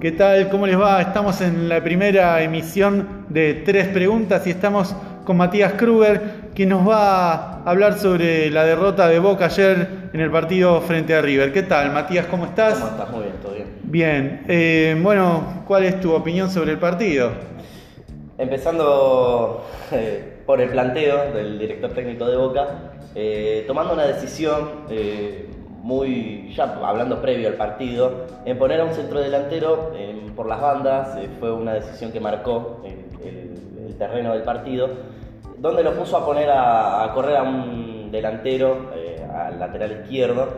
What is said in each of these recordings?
¿Qué tal? ¿Cómo les va? Estamos en la primera emisión de Tres Preguntas y estamos con Matías Kruger, que nos va a hablar sobre la derrota de Boca ayer en el partido frente a River. ¿Qué tal, Matías? ¿Cómo estás? ¿Cómo estás? Muy bien, todo bien. Bien. Eh, bueno, ¿cuál es tu opinión sobre el partido? Empezando eh, por el planteo del director técnico de Boca, eh, tomando una decisión muy, ya hablando previo al partido, en poner a un centro delantero por las bandas, eh, fue una decisión que marcó el, terreno del partido, donde lo puso a poner a, correr a un delantero, eh, al lateral izquierdo.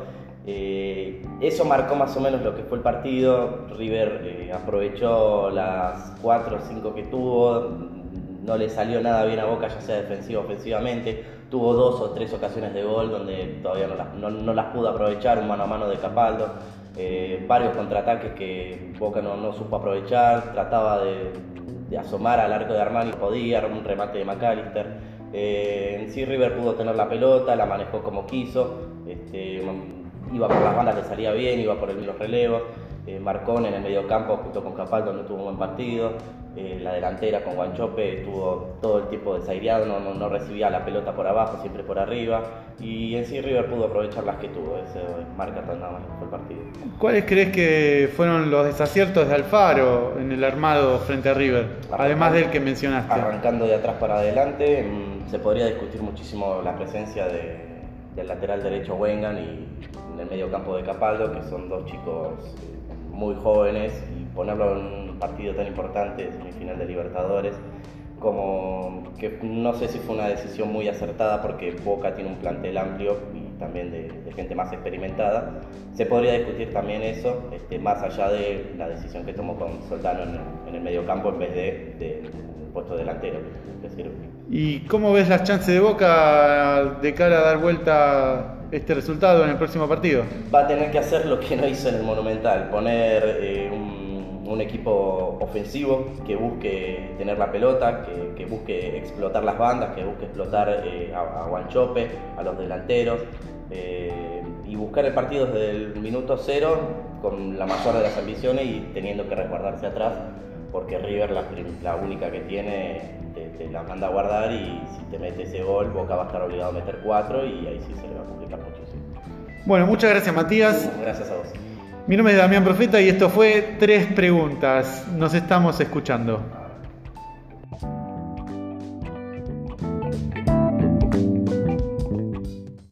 Eh, eso marcó más o menos lo que fue el partido. River aprovechó las 4 o 5 que tuvo, no le salió nada bien a Boca, ya sea defensivo o ofensivamente. Tuvo dos o tres ocasiones de gol donde todavía no las, no, las pudo aprovechar, un mano a mano de Capaldo. Eh, varios contraataques que Boca no, supo aprovechar, trataba de, asomar al arco de Armani, podía, un remate de McAllister. Eh, en sí River pudo tener la pelota, la manejó como quiso, este, iba por las bandas, le salía bien, iba por el, los relevos. Eh, Marcón en el medio campo junto con Capaldo no tuvo un buen partido. Eh, la delantera con Guanchope estuvo todo el tiempo desaireado, no, no, recibía la pelota por abajo, siempre por arriba. Y en sí River pudo aprovechar las que tuvo, eso marca nada más el partido. ¿Cuáles crees que fueron los desaciertos de Alfaro en el armado frente a River? además del que mencionaste. Arrancando de atrás para adelante, mm, se podría discutir muchísimo la presencia del lateral derecho Wengan y en el medio campo de Capaldo, que son dos chicos eh, muy jóvenes y ponerlo en un partido tan importante, semifinal de Libertadores, como que no sé si fue una decisión muy acertada porque Boca tiene un plantel amplio y también de, gente más experimentada. Se podría discutir también eso, este, más allá de la decisión que tomó con Soldano en el, medio campo en vez de, de puesto delantero. ¿Y cómo ves las chances de Boca de cara a dar vuelta este resultado en el próximo partido? Va a tener que hacer lo que no hizo en el Monumental, poner eh, un, equipo ofensivo que busque tener la pelota, que, busque explotar las bandas, que busque explotar eh, a, Guanchope, a los delanteros, eh, y buscar el partido desde el minuto cero con la mayor de las ambiciones y teniendo que resguardarse atrás, porque River la, única que tiene te, la manda a guardar y si te mete ese gol Boca va a estar obligado a meter cuatro y ahí sí se le va a complicar muchísimo. Bueno, muchas gracias Matías. Gracias a vos. Mi nombre es Damián Profeta y esto fue Tres Preguntas. Nos estamos escuchando.